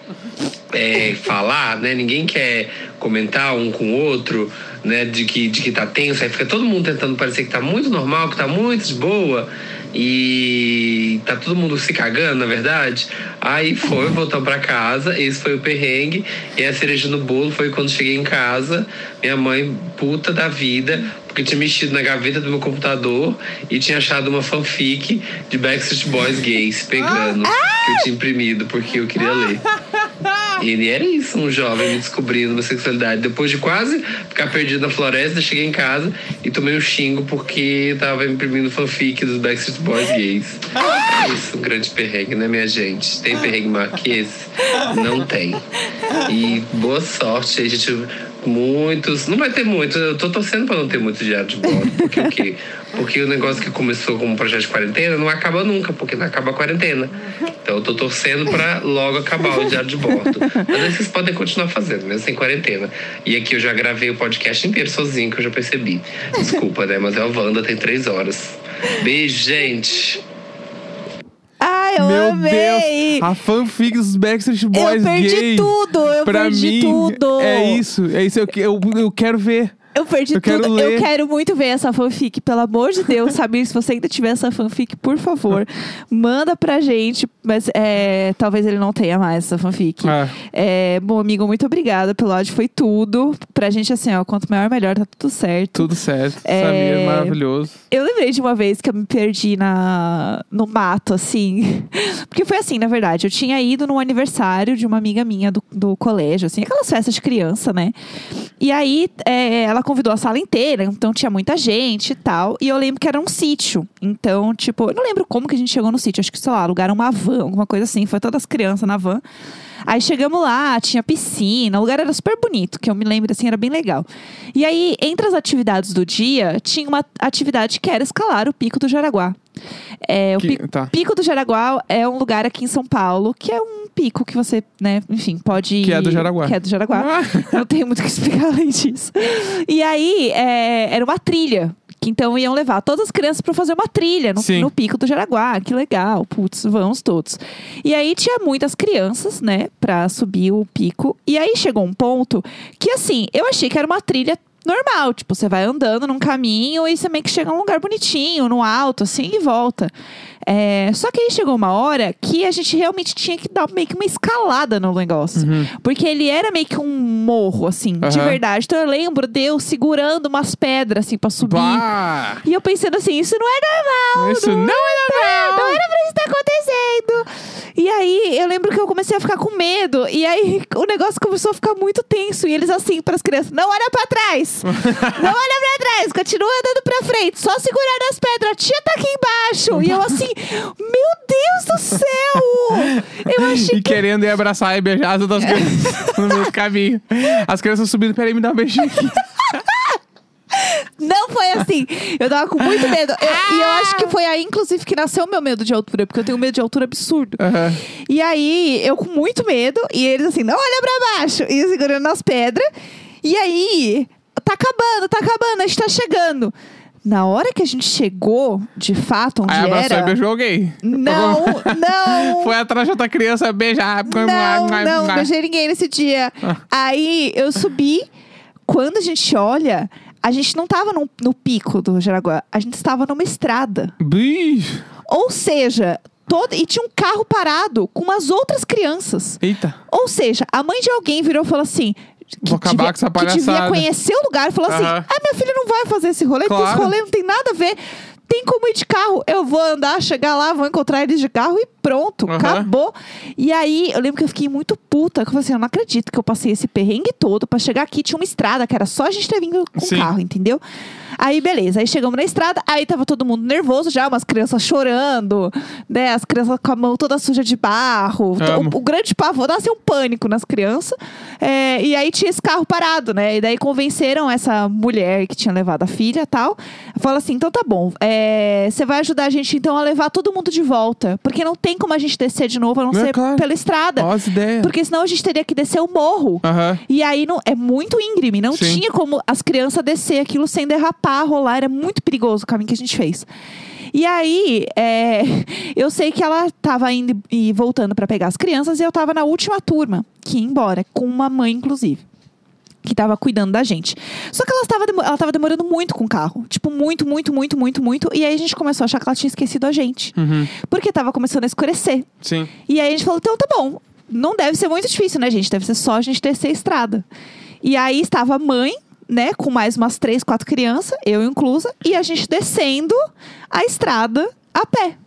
é, falar, né? Ninguém quer comentar um com o outro, né? De que, de que tá tenso. Aí fica todo mundo tentando parecer que tá muito normal, que tá muito de boa. E tá todo mundo se cagando, na verdade. Aí foi, voltamos pra casa. Esse foi o perrengue. E a cereja no bolo foi quando cheguei em casa. Minha mãe, puta da vida, porque tinha mexido na gaveta do meu computador e tinha achado uma fanfic de Backstreet Boys gays pegando, que eu tinha imprimido porque eu queria ler. Ele era isso, um jovem descobrindo minha sexualidade. Depois de quase ficar perdido na floresta, cheguei em casa e tomei um xingo porque tava imprimindo fanfic dos Backstreet Boys gays. É isso, um grande perrengue, né, minha gente? Tem perrengue maior que esse? Não tem. E boa sorte aí, gente. Muitos. Não vai ter muitos. Eu tô torcendo pra não ter muito diário de bordo. Porque o quê? Porque o negócio que começou como um projeto de quarentena não acaba nunca, porque não acaba a quarentena. Então eu tô torcendo pra logo acabar o diário de bordo. Mas vocês podem continuar fazendo, mesmo sem quarentena. E aqui eu já gravei o podcast inteiro sozinho, que eu já percebi. Desculpa, né? Mas é o Wanda, tem três horas. Beijo, gente. Eu Meu amei! Deus! A fanfic dos Backstreet Boys eu perdi gay. tudo, eu pra perdi mim, tudo. é isso. É isso. Eu, eu, eu quero ver. Eu perdi Eu quero tudo. ler. Eu quero muito ver essa fanfic. Pelo amor de Deus, Samir, se você ainda tiver essa fanfic, por favor, manda pra gente. Mas é, talvez ele não tenha mais essa fanfic. Ah. É, bom, amigo, muito obrigada pelo áudio. Foi tudo. Pra gente, assim, ó, quanto maior, melhor, tá tudo certo. Tudo certo. É. Samir, maravilhoso. Eu lembrei de uma vez que eu me perdi na, no mato, assim. Porque foi assim, na verdade. Eu tinha ido no aniversário de uma amiga minha do, do colégio, assim, aquelas festas de criança, né? E aí é, ela convidou a sala inteira, então tinha muita gente e tal. E eu lembro que era um sítio. Então, tipo, eu não lembro como que a gente chegou no sítio. Acho que, sei lá, alugaram uma van, alguma coisa assim. Foi todas as crianças na van. Aí chegamos lá, tinha piscina, o lugar era super bonito, que eu me lembro assim, era bem legal. E aí, entre as atividades do dia, tinha uma atividade que era escalar o Pico do Jaraguá. É, o Que- Pico, tá. Pico do Jaraguá é um lugar aqui em São Paulo que é um pico que você, né, enfim, pode. Que é do Jaraguá. Que é do Jaraguá. Não tem muito o que explicar além disso. E aí, é, era uma trilha. Que então iam levar todas as crianças para fazer uma trilha no, no pico do Jaraguá. Que legal, putz, vamos todos. E aí tinha muitas crianças, né, pra subir o pico. E aí chegou um ponto que, assim, eu achei que era uma trilha normal. Tipo, você vai andando num caminho e você meio que chega num lugar bonitinho, no alto, assim, e volta. É, só que aí chegou uma hora que a gente realmente tinha que dar meio que uma escalada no negócio. Porque ele era meio que um morro, assim, de Aham. verdade. Então eu lembro de eu segurando umas pedras, assim, pra subir. Bah! E eu pensando assim, isso não é normal. Isso não é normal. Não era pra isso estar acontecendo. E aí, eu lembro que eu comecei a ficar com medo. E aí, o negócio começou a ficar muito tenso. E eles assim, pras crianças, não olha pra trás. não olha pra trás. Continua andando pra frente. Só segurando as pedras. A tia tá aqui embaixo. E eu assim, meu Deus do céu. Eu achei E querendo ir abraçar e beijar as outras crianças no do caminho. As crianças subindo, peraí, me dá um beijinho aqui. Não foi assim. Eu tava com muito medo. Eu- E eu acho que foi aí, inclusive, que nasceu o meu medo de altura, porque eu tenho medo de altura absurdo. Aham. E aí, eu com muito medo, e eles assim, não olha pra baixo, e eu segurando nas pedras. E aí, tá acabando, tá acabando, a gente tá chegando. Na hora que a gente chegou, de fato, onde Aí abraçou era. e beijou alguém. Não, não. Foi atrás de outra criança beijar. Não, não, não beijei ninguém nesse dia. Ah. Aí eu subi. Quando a gente olha, a gente não tava no, no pico do Jaraguá, a gente estava numa estrada. Bicho. Ou seja, todo, e tinha um carro parado com umas outras crianças. Eita. Ou seja, a mãe de alguém virou e falou assim. Que Vou acabar devia, com essa que devia conhecer o lugar e falou assim: Aham. Ah, minha filha não vai fazer esse rolê, porque esse rolê não tem nada a ver. Tem como ir de carro. Eu vou andar, chegar lá, vou encontrar eles de carro e pronto, Aham. acabou. E aí, eu lembro que eu fiquei muito puta. Que eu falei assim: eu não acredito que eu passei esse perrengue todo pra chegar aqui. Tinha uma estrada que era só a gente ter vindo com Sim. carro, entendeu? Aí, beleza. Aí chegamos na estrada, aí tava todo mundo nervoso já, umas crianças chorando, né? As crianças com a mão toda suja de barro. Amo. O, o grande pavor, dava assim um pânico nas crianças. É, e aí tinha esse carro parado, né? E daí convenceram essa mulher que tinha levado a filha e tal. Fala assim: então tá bom, é, você vai ajudar a gente então a levar todo mundo de volta. Porque não tem como a gente descer de novo, a não É, ser claro. pela estrada. Ó as ideias. Porque senão a gente teria que descer o morro. Aham. E aí não, é muito íngreme, não Sim. tinha como as crianças descer aquilo sem derrapar, rolar, era muito perigoso o caminho que a gente fez. E aí, é, eu sei que ela tava indo e voltando para pegar as crianças e eu tava na última turma, que ia embora, com uma mãe, inclusive. Que tava cuidando da gente. Só que ela tava, ela tava demorando muito com o carro. Tipo, muito, muito, muito, muito, muito. E aí a gente começou a achar que ela tinha esquecido a gente. Uhum. Porque tava começando a escurecer. Sim. E aí a gente falou, então tá bom. Não deve ser muito difícil, né, gente? Deve ser só a gente descer a estrada. E aí estava a mãe, né, com mais umas três, quatro crianças, eu inclusa, e a gente descendo a estrada a pé.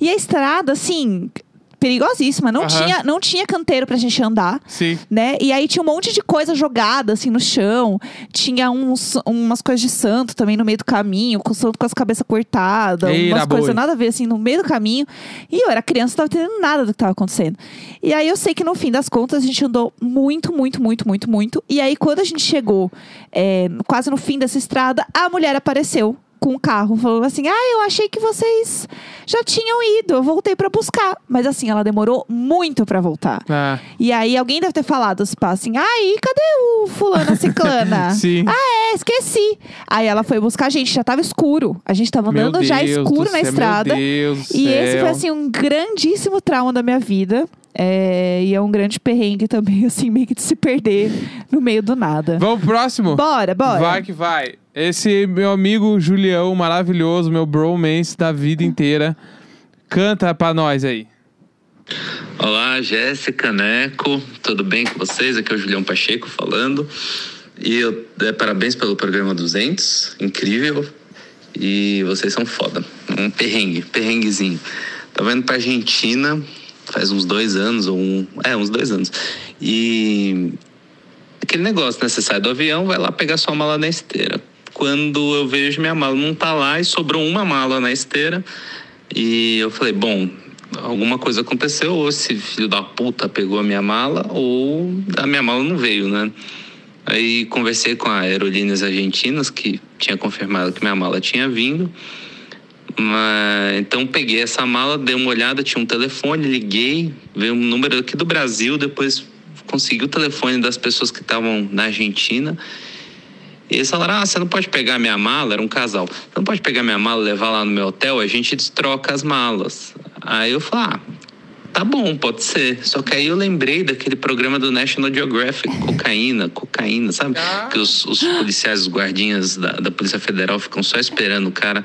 E a estrada, assim, perigosíssima. Não, Aham. tinha, não tinha canteiro pra gente andar Sim. né? E aí tinha um monte de coisa jogada assim no chão. Tinha uns, umas coisas de santo também no meio do caminho, com o santo com as cabeças cortadas, Eira, umas coisas nada a ver assim no meio do caminho. E eu era criança, não tava entendendo nada do que tava acontecendo. E aí eu sei que no fim das contas a gente andou muito, muito, muito, muito, muito. E aí quando a gente chegou é, quase no fim dessa estrada, a mulher apareceu. Com o carro, falando assim: Ah, eu achei que vocês já tinham ido, eu voltei pra buscar. Mas assim, ela demorou muito pra voltar. Ah, E aí alguém deve ter falado tipo, assim, aí, cadê o fulano ciclana? Sim. Ah, é, esqueci. Aí ela foi buscar a gente, já tava escuro. A gente tava meu andando já Deus escuro na céu, estrada. Meu Deus do E esse céu. foi assim um grandíssimo trauma da minha vida. É, e é um grande perrengue também, assim, meio que de se perder no meio do nada. Vamos pro próximo? Bora, bora. Vai que vai. Esse meu amigo Julião, maravilhoso, meu bromance da vida inteira. Canta pra nós aí. Olá, Jéssica, Neco, tudo bem com vocês? Aqui é o Julião Pacheco falando. E eu, é, parabéns pelo programa 200, incrível. E vocês são foda. Um perrengue, perrenguezinho. Tava indo pra Argentina faz uns dois anos, ou um. É, uns dois anos. E. Aquele negócio, né? Você sai do avião, vai lá pegar sua mala na esteira. Quando eu vejo minha mala não tá lá e sobrou uma mala na esteira. E eu falei, bom, alguma coisa aconteceu, ou esse filho da puta pegou a minha mala, ou a minha mala não veio, né? Aí conversei com a Aerolíneas Argentinas, que tinha confirmado que minha mala tinha vindo. Mas, então peguei essa mala, dei uma olhada, tinha um telefone, liguei, veio um número aqui do Brasil, depois consegui o telefone das pessoas que estavam na Argentina. E eles falaram: Ah, você não pode pegar minha mala? Era um casal. Você não pode pegar minha mala levar lá no meu hotel? A gente troca as malas. Aí eu falei: Ah, tá bom, pode ser. Só que aí eu lembrei daquele programa do National Geographic: cocaína, cocaína, sabe? Que os, os policiais, os guardinhas da, da Polícia Federal ficam só esperando o cara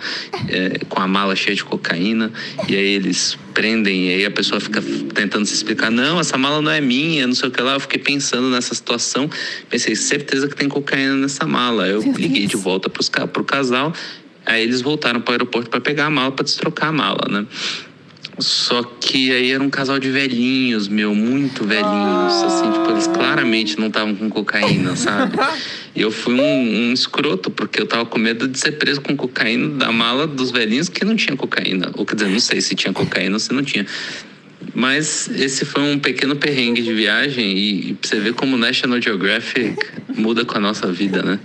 é, com a mala cheia de cocaína. E aí eles prendem, e aí a pessoa fica tentando se explicar: Não, essa mala não é minha, não sei o que lá. Eu fiquei pensando nessa situação. Pensei: certeza que tem cocaína nessa mala. Eu Meu liguei Deus. de volta pros, pro casal. Aí eles voltaram para o aeroporto para pegar a mala, para destrocar a mala, né? Só que aí era um casal de velhinhos, meu, muito velhinhos. Assim, tipo, eles claramente não estavam com cocaína, sabe? E eu fui um, um escroto, porque eu tava com medo de ser preso com cocaína da mala dos velhinhos que não tinha cocaína. Ou quer dizer, não sei se tinha cocaína ou se não tinha. Mas esse foi um pequeno perrengue de viagem e, e pra você ver como o National Geographic muda com a nossa vida, né?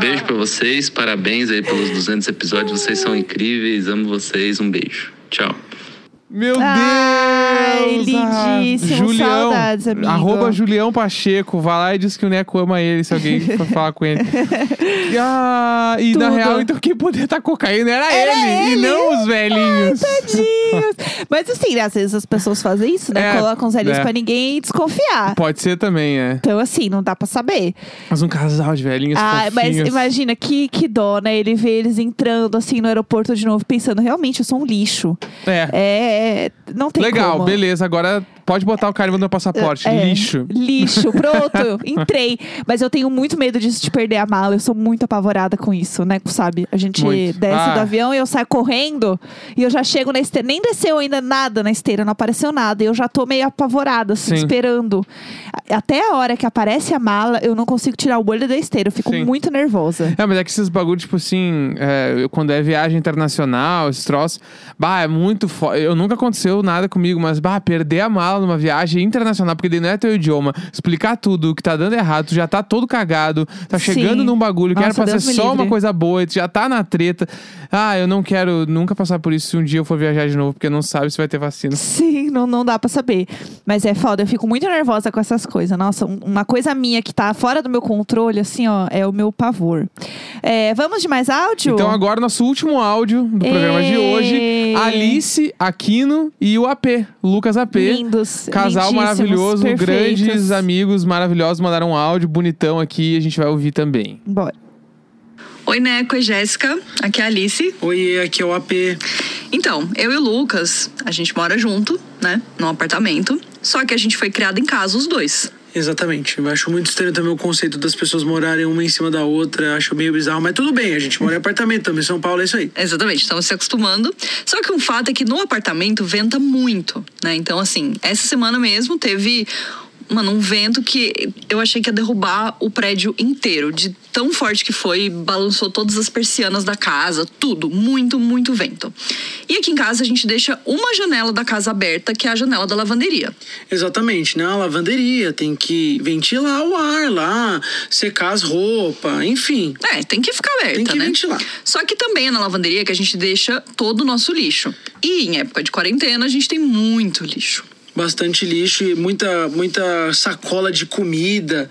Beijo pra vocês, parabéns aí pelos 200 episódios, vocês são incríveis, amo vocês, um beijo. Tchau. Meu Ai, lindíssimo. Julião, Saudades, amigo. Arroba Julião Pacheco. Vai lá e diz que o Neco ama ele, se alguém for falar com ele. E, ah, e na real, então quem poderia estar cocaína era, Era ele, e ele. não os velhinhos. Tadinhos. Mas assim, às vezes as pessoas fazem isso, né? É, Colocam os velhinhos é. pra ninguém desconfiar. Pode ser também, é. Então, assim, não dá pra saber. Mas um casal de velhinhos Ah, mas fofinhos. imagina que, que dó, né? Ele vê eles entrando assim no aeroporto de novo, pensando, realmente, eu sou um lixo. É. É, não tem Legal, como. Beleza. Agora pode botar o carimbo no meu passaporte. É, Lixo. Lixo, pronto, entrei. Mas eu tenho muito medo disso de perder a mala. Eu sou muito apavorada com isso, né? Sabe? A gente Muito. desce Ah. do avião e eu saio correndo e eu já chego na esteira. Nem desceu ainda nada na esteira, não apareceu nada. E eu já tô meio apavorada, assim, Sim. esperando. Até a hora que aparece a mala, eu não consigo tirar o olho da esteira. Eu fico Sim. muito nervosa. É, mas é que esses bagulho, tipo assim, é, quando é viagem internacional, esses troços, bah, é muito foda. Eu nunca aconteceu nada comigo, mas, bah, perder a mala numa viagem internacional, porque daí não é teu idioma, explicar tudo, o que tá dando errado, tu já tá todo cagado, tá Sim. chegando num bagulho que era Nossa, pra Deus ser me só livre. uma coisa boa, e tu já tá na treta. Ah, eu não quero nunca passar por isso se um dia eu for viajar de novo, porque não sabe se vai ter vacina. Sim, não, não dá pra saber. Mas é foda, eu fico muito nervosa com essas coisas. Nossa, um- uma coisa minha que tá fora do meu controle, assim, ó, é o meu pavor. É, vamos de mais áudio? Então agora nosso último áudio do programa de Ê. hoje, Alice, Aquino e o AP, Lucas AP. Lindos. Casal maravilhoso, perfeitos. grandes amigos maravilhosos, mandaram um áudio bonitão aqui, a gente vai ouvir também. Bora. Oi, Neco e Jéssica. Aqui é a Alice. Oi, aqui é o AP. Então, eu e o Lucas, a gente mora junto, né? Num apartamento. Só que a gente foi criado em casa, os dois. Exatamente. Eu acho muito estranho também o conceito das pessoas morarem uma em cima da outra. Acho meio bizarro, mas tudo bem. A gente mora em apartamento também. São Paulo é isso aí. Exatamente, estamos se acostumando. Só que um fato é que no apartamento venta muito, né? Então, assim, essa semana mesmo teve. Mano, um vento que eu achei que ia derrubar o prédio inteiro. De tão forte que foi, balançou todas as persianas da casa, tudo. Muito, muito vento. E aqui em casa a gente deixa uma janela da casa aberta, que é a janela da lavanderia. Exatamente, né? A lavanderia tem que ventilar o ar lá, secar as roupas, enfim. É, tem que ficar aberta, Tem que né? ventilar. Só que também é na lavanderia que a gente deixa todo o nosso lixo. E em época de quarentena a gente tem muito lixo. Bastante lixo e muita, muita sacola de comida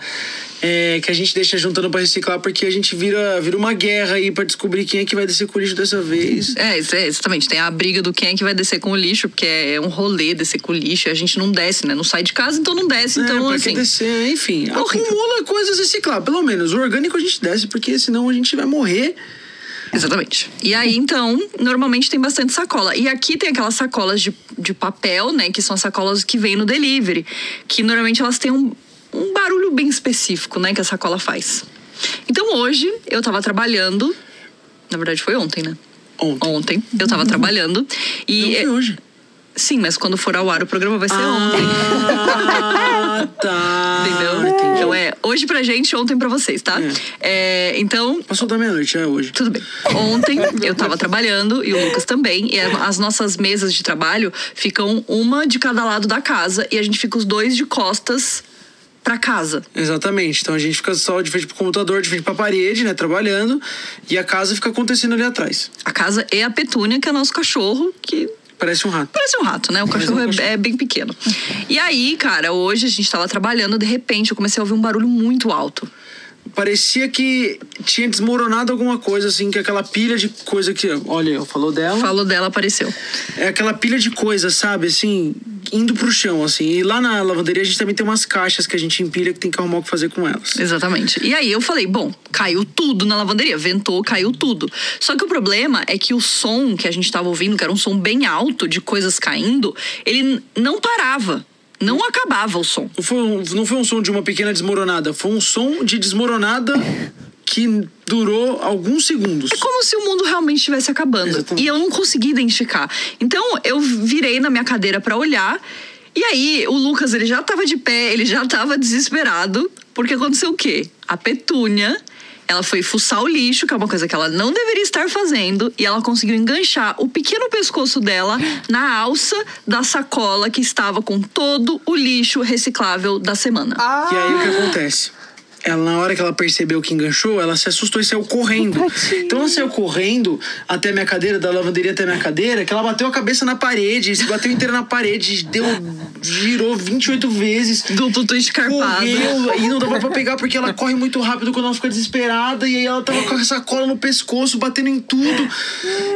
é, que a gente deixa juntando pra reciclar, porque a gente vira, vira uma guerra aí pra descobrir quem é que vai descer com o lixo dessa vez. É, é, exatamente. Tem a briga do quem é que vai descer com o lixo, porque é um rolê descer com o lixo. e A gente não desce, né? Não sai de casa, então não desce. É, Então, assim. que descer, enfim. horrível. Acumula coisas recicláveis, pelo menos. O orgânico a gente desce, porque senão a gente vai morrer. Exatamente. E aí, então, normalmente tem bastante sacola. E aqui tem aquelas sacolas de, de papel, né? Que são as sacolas que vêm no delivery. Que normalmente elas têm um, um barulho bem específico, né? Que a sacola faz. Então, hoje, eu tava trabalhando. Na verdade, foi ontem, né? Ontem. Ontem. Eu tava trabalhando. E. Não foi hoje. Sim, mas quando for ao ar o programa vai ser ontem. Ah, tá. Entendeu? Entendi. Então é hoje pra gente, ontem pra vocês, tá? É, então, Passou da meia-noite, é hoje. tudo bem. Ontem eu tava trabalhando e o Lucas também. E as nossas mesas de trabalho ficam uma de cada lado da casa e a gente fica os dois de costas pra casa. Exatamente. Então a gente fica só de frente pro computador, de frente pra parede, né? Trabalhando. E a casa fica acontecendo ali atrás. A casa e a Petúnia, que é nosso cachorro, que Parece um rato. Parece um rato, né? O cachorro um é- cachorro. É, bem pequeno. E aí, cara, hoje a gente tava trabalhando, de repente eu comecei a ouvir um barulho muito alto. Parecia que tinha desmoronado alguma coisa, assim, que aquela pilha de coisa que. Olha, eu falou dela. Falou dela, apareceu. É aquela pilha de coisa, sabe? Assim, indo pro chão, assim. E lá na lavanderia a gente também tem umas caixas que a gente empilha que tem que arrumar o que fazer com elas. Exatamente. E aí eu falei, bom, caiu tudo na lavanderia, ventou, caiu tudo. Só que o problema é que o som que a gente tava ouvindo, que era um som bem alto de coisas caindo, ele não parava. Não acabava o som. Não foi, um, não foi um som de uma pequena desmoronada, foi um som de desmoronada que durou alguns segundos. É como se o mundo realmente estivesse acabando. Exatamente. E eu não consegui identificar. Então eu virei na minha cadeira pra olhar. E aí o Lucas, ele já tava de pé, ele já tava desesperado. Porque aconteceu o quê? A Petúnia, ela foi fuçar o lixo, que é uma coisa que ela não deveria estar fazendo. E ela conseguiu enganchar o pequeno pescoço dela na alça da sacola que estava com todo o lixo reciclável da semana. E aí o que acontece? ela, na hora que ela percebeu que enganchou, ela se assustou e saiu correndo. Tadinha. Então ela saiu correndo até a minha cadeira, da lavanderia até a minha cadeira, que ela bateu a cabeça na parede, se bateu inteira na parede, deu, girou 28 vezes. Do tutu escarpado. Correu e não dava pra pegar porque ela corre muito rápido quando ela fica desesperada. E aí ela tava com a sacola no pescoço, batendo em tudo.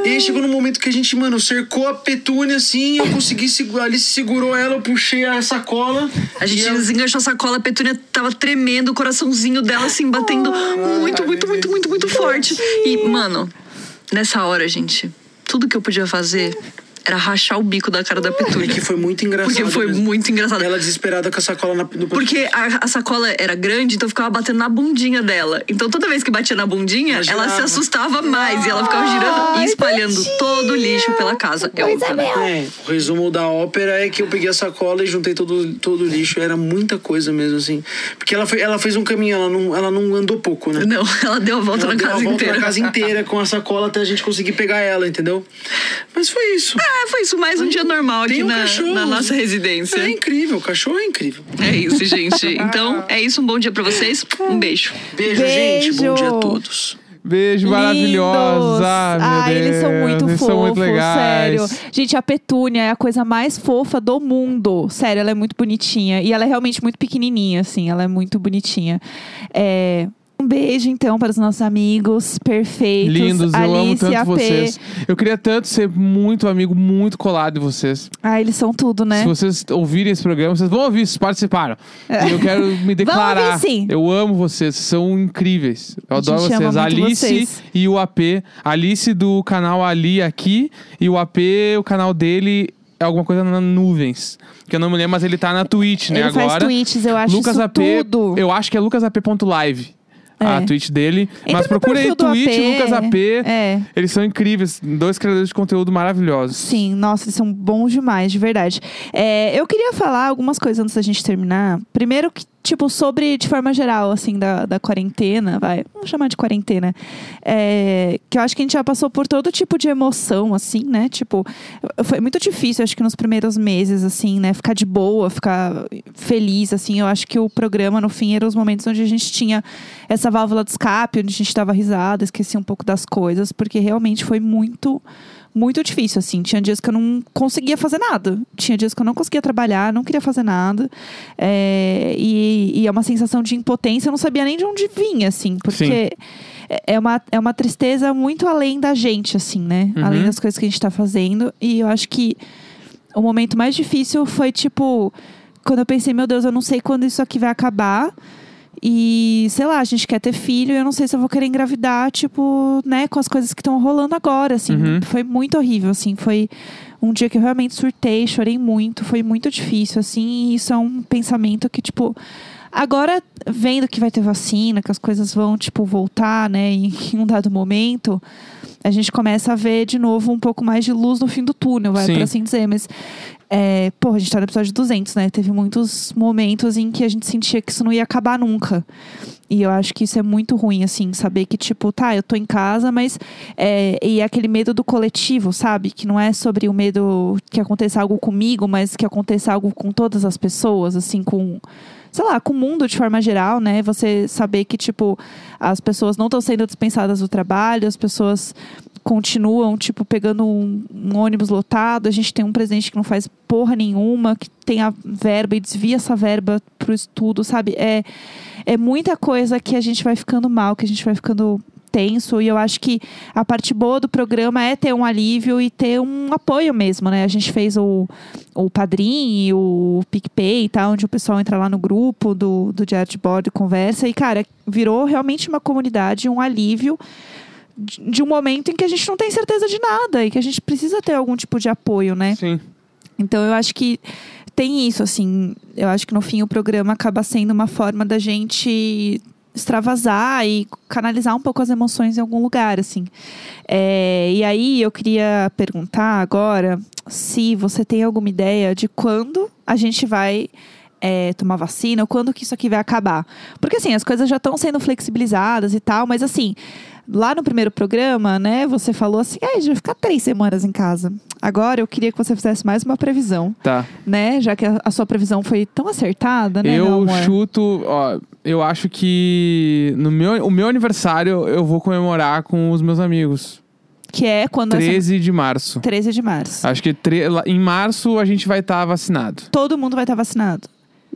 E aí chegou no momento que a gente, mano, cercou a petúnia assim. Eu consegui segurar, ali segurou ela, eu puxei a sacola. A gente ela- desenganchou a sacola, a Petúnia tava tremendo, o coraçãozinho dela assim, batendo muito, muito, muito, muito, muito forte. E, mano, nessa hora, gente, tudo que eu podia fazer era rachar o bico da cara da Petúnia. Que foi muito engraçado. Porque foi mesmo. muito engraçado. Ela desesperada com a sacola na, no Porque a, a sacola era grande, então ficava batendo na bundinha dela. Então toda vez que batia na bundinha, Ela ela, se assustava mais. E ela ficava girando Ai, e espalhando tadinha. todo o lixo pela casa. É né? É, o resumo da ópera é que eu peguei a sacola e juntei todo, todo o lixo. Era muita coisa mesmo, assim. Porque ela, foi, ela fez um caminho, ela não, ela não andou pouco, né? Não, ela deu a volta Ela na deu a casa volta inteira. na casa inteira com a sacola até a gente conseguir pegar ela, entendeu? Mas foi isso. É, foi isso, mais um dia normal aqui um na, na nossa residência. É incrível, o cachorro é incrível. É isso, gente. Então, é isso. Um bom dia pra vocês. Um beijo. Beijo, Beijo. gente. Bom dia a todos. Beijo maravilhosa. meu Ah, eles são muito eles fofos, são muito legais. sério. Gente, a Petúnia é a coisa mais fofa do mundo. Sério, ela é muito bonitinha. E ela é realmente muito pequenininha, assim. Ela é muito bonitinha. É, Um beijo, então, para os nossos amigos perfeitos. Lindos, eu amo Alice tanto AP. vocês. Eu queria tanto ser muito amigo, muito colado em vocês. Ah, eles são tudo, né? Se vocês ouvirem esse programa, vocês vão ouvir, vocês participaram. E eu quero me declarar. ouvir, sim. Eu amo vocês, são incríveis. Eu adoro vocês. Alice vocês. e o AP. Alice do canal Ali aqui e o AP, o canal dele é alguma coisa na nuvens. Que eu não me lembro, mas ele tá na Twitch, né, Ele agora. faz tweets, eu acho Lucas isso AP, tudo. eu acho que é lucasap.live. A É. Twitch dele. Entra mas procura aí Twitch, AP. Lucas AP. É. Eles são incríveis. Dois criadores de conteúdo maravilhosos. Sim, nossa, eles são bons demais, de verdade. É, eu queria falar algumas coisas antes da gente terminar. Primeiro, que, tipo, sobre, de forma geral, assim, da, da quarentena, vai. Vamos chamar de quarentena. É, que eu acho que a gente já passou por todo tipo de emoção, assim, né? Tipo, foi muito difícil, acho que nos primeiros meses, assim, né? Ficar de boa, ficar feliz, assim. Eu acho que o programa, no fim, eram os momentos onde a gente tinha essa válvula de escape, onde a gente dava risada, esquecia um pouco das coisas, porque realmente foi muito muito difícil, assim. Tinha dias que eu não conseguia fazer nada. Tinha dias que eu não conseguia trabalhar, não queria fazer nada. É, e, e é uma sensação de impotência, eu não sabia nem de onde vinha, assim. Porque é- é uma, é uma tristeza muito além da gente, assim, né? Uhum. Além das coisas que a gente tá fazendo. E eu acho que o momento mais difícil foi, tipo... Quando eu pensei, meu Deus, eu não sei quando isso aqui vai acabar. E, sei lá, a gente quer ter filho e eu não sei se eu vou querer engravidar, tipo, né, com as coisas que estão rolando agora, assim. Uhum. Foi muito horrível, assim. Foi um dia que eu realmente surtei, chorei muito, foi muito difícil, assim. E isso é um pensamento que, tipo. Agora, vendo que vai ter vacina, que as coisas vão, tipo, voltar, né, em, em um dado momento, a gente começa a ver de novo um pouco mais de luz no fim do túnel, vai, por assim dizer. Mas, é, pô, a gente tá no episódio 200, né? Teve muitos momentos em que a gente sentia que isso não ia acabar nunca. E eu acho que isso é muito ruim, assim, saber que, tipo, tá, eu tô em casa, mas. É, e é aquele medo do coletivo, sabe? Que não é sobre o medo que aconteça algo comigo, mas que aconteça algo com todas as pessoas, assim, com. Sei lá, com o mundo de forma geral, né? Você saber que, tipo, as pessoas não estão sendo dispensadas do trabalho, as pessoas continuam, tipo, pegando um, um ônibus lotado. A gente tem um presidente que não faz porra nenhuma, que tem a verba e desvia essa verba pro estudo, sabe? É, é muita coisa que a gente vai ficando mal, que a gente vai ficando tenso. E eu acho que a parte boa do programa é ter um alívio e ter um apoio mesmo, né? A gente fez o, o Padrim e o PicPay, tá? Onde o pessoal entra lá no grupo do, do Diário de Bordo e conversa. E, cara, virou realmente uma comunidade, um alívio de um momento em que a gente não tem certeza de nada e que a gente precisa ter algum tipo de apoio, né? Sim. Então eu acho que tem isso, assim. Eu acho que no fim o programa acaba sendo uma forma da gente extravasar e canalizar um pouco as emoções em algum lugar, assim. É, e aí eu queria perguntar agora se você tem alguma ideia de quando a gente vai é, tomar vacina ou quando que isso aqui vai acabar. Porque assim, as coisas já estão sendo flexibilizadas e tal, mas assim, lá no primeiro programa, né, você falou assim, ah, a gente vai ficar três semanas em casa. Agora eu queria que você fizesse mais uma previsão, Tá. né? Já que a, a sua previsão foi tão acertada, né, eu chuto, ó, eu acho que no meu, o meu aniversário eu vou comemorar com os meus amigos. Que é quando... essa- 13 de março. 13 de março. Acho que tre- em março a gente vai estar vacinado. Todo mundo vai estar vacinado.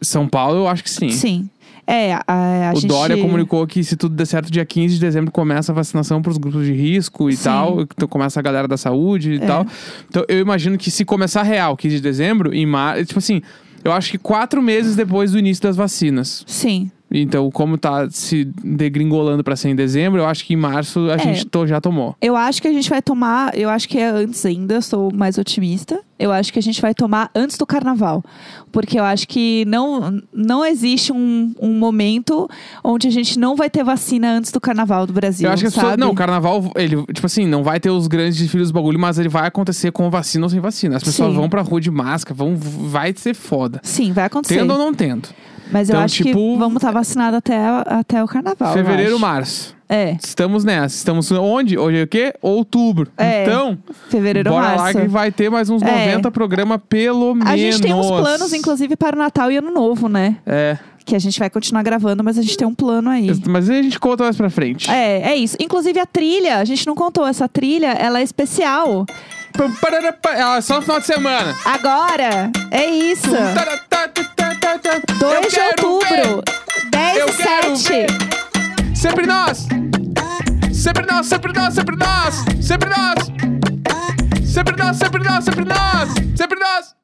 São Paulo, eu acho que sim. Sim. É, a, a o gente... Dória comunicou que se tudo der certo, dia 15 de dezembro começa a vacinação para os grupos de risco e Sim. tal. Então começa a galera da saúde e É. tal. Então eu imagino que se começar real 15 de dezembro, em mar... tipo assim, eu acho que quatro meses depois do início das vacinas. Sim. Então, como tá se degringolando para ser em dezembro, eu acho que em março a É. gente to- já tomou. Eu acho que a gente vai tomar, eu acho que é antes ainda, eu sou mais otimista. Eu acho que a gente vai tomar antes do carnaval. Porque eu acho que não, não existe um, um momento onde a gente não vai ter vacina antes do carnaval do Brasil. eu acho que as pessoas. Não, o carnaval, ele, tipo assim, não vai ter os grandes desfiles do bagulho, mas ele vai acontecer com vacina ou sem vacina. As pessoas Sim. vão pra rua de máscara, vão, vai ser foda. Sim, vai acontecer. Tendo ou não tendo. Mas eu Então, acho que tipo, vamos estar vacinados até, até o carnaval. Fevereiro, março. É, Estamos nessa. Estamos onde? Hoje é o quê? Outubro. É, Então, fevereiro, bora março. lá que vai ter mais uns É. 90 programas, pelo menos. A gente tem uns planos, inclusive, para o Natal e Ano Novo, né? É. Que a gente vai continuar gravando, mas a gente tem um plano aí. Mas a gente conta mais pra frente. É, é isso. Inclusive a trilha, a gente não contou, essa trilha, ela é especial. Pa- É só no final de semana. Agora, é isso. Tará, tá, tá, tá, tá, tá. 2 Eu de outubro, 10 Eu e quero 7. Sempre nós! Sempre nós, sempre nós, sempre nós! Sempre nós! Sempre nós, sempre nós, sempre nós!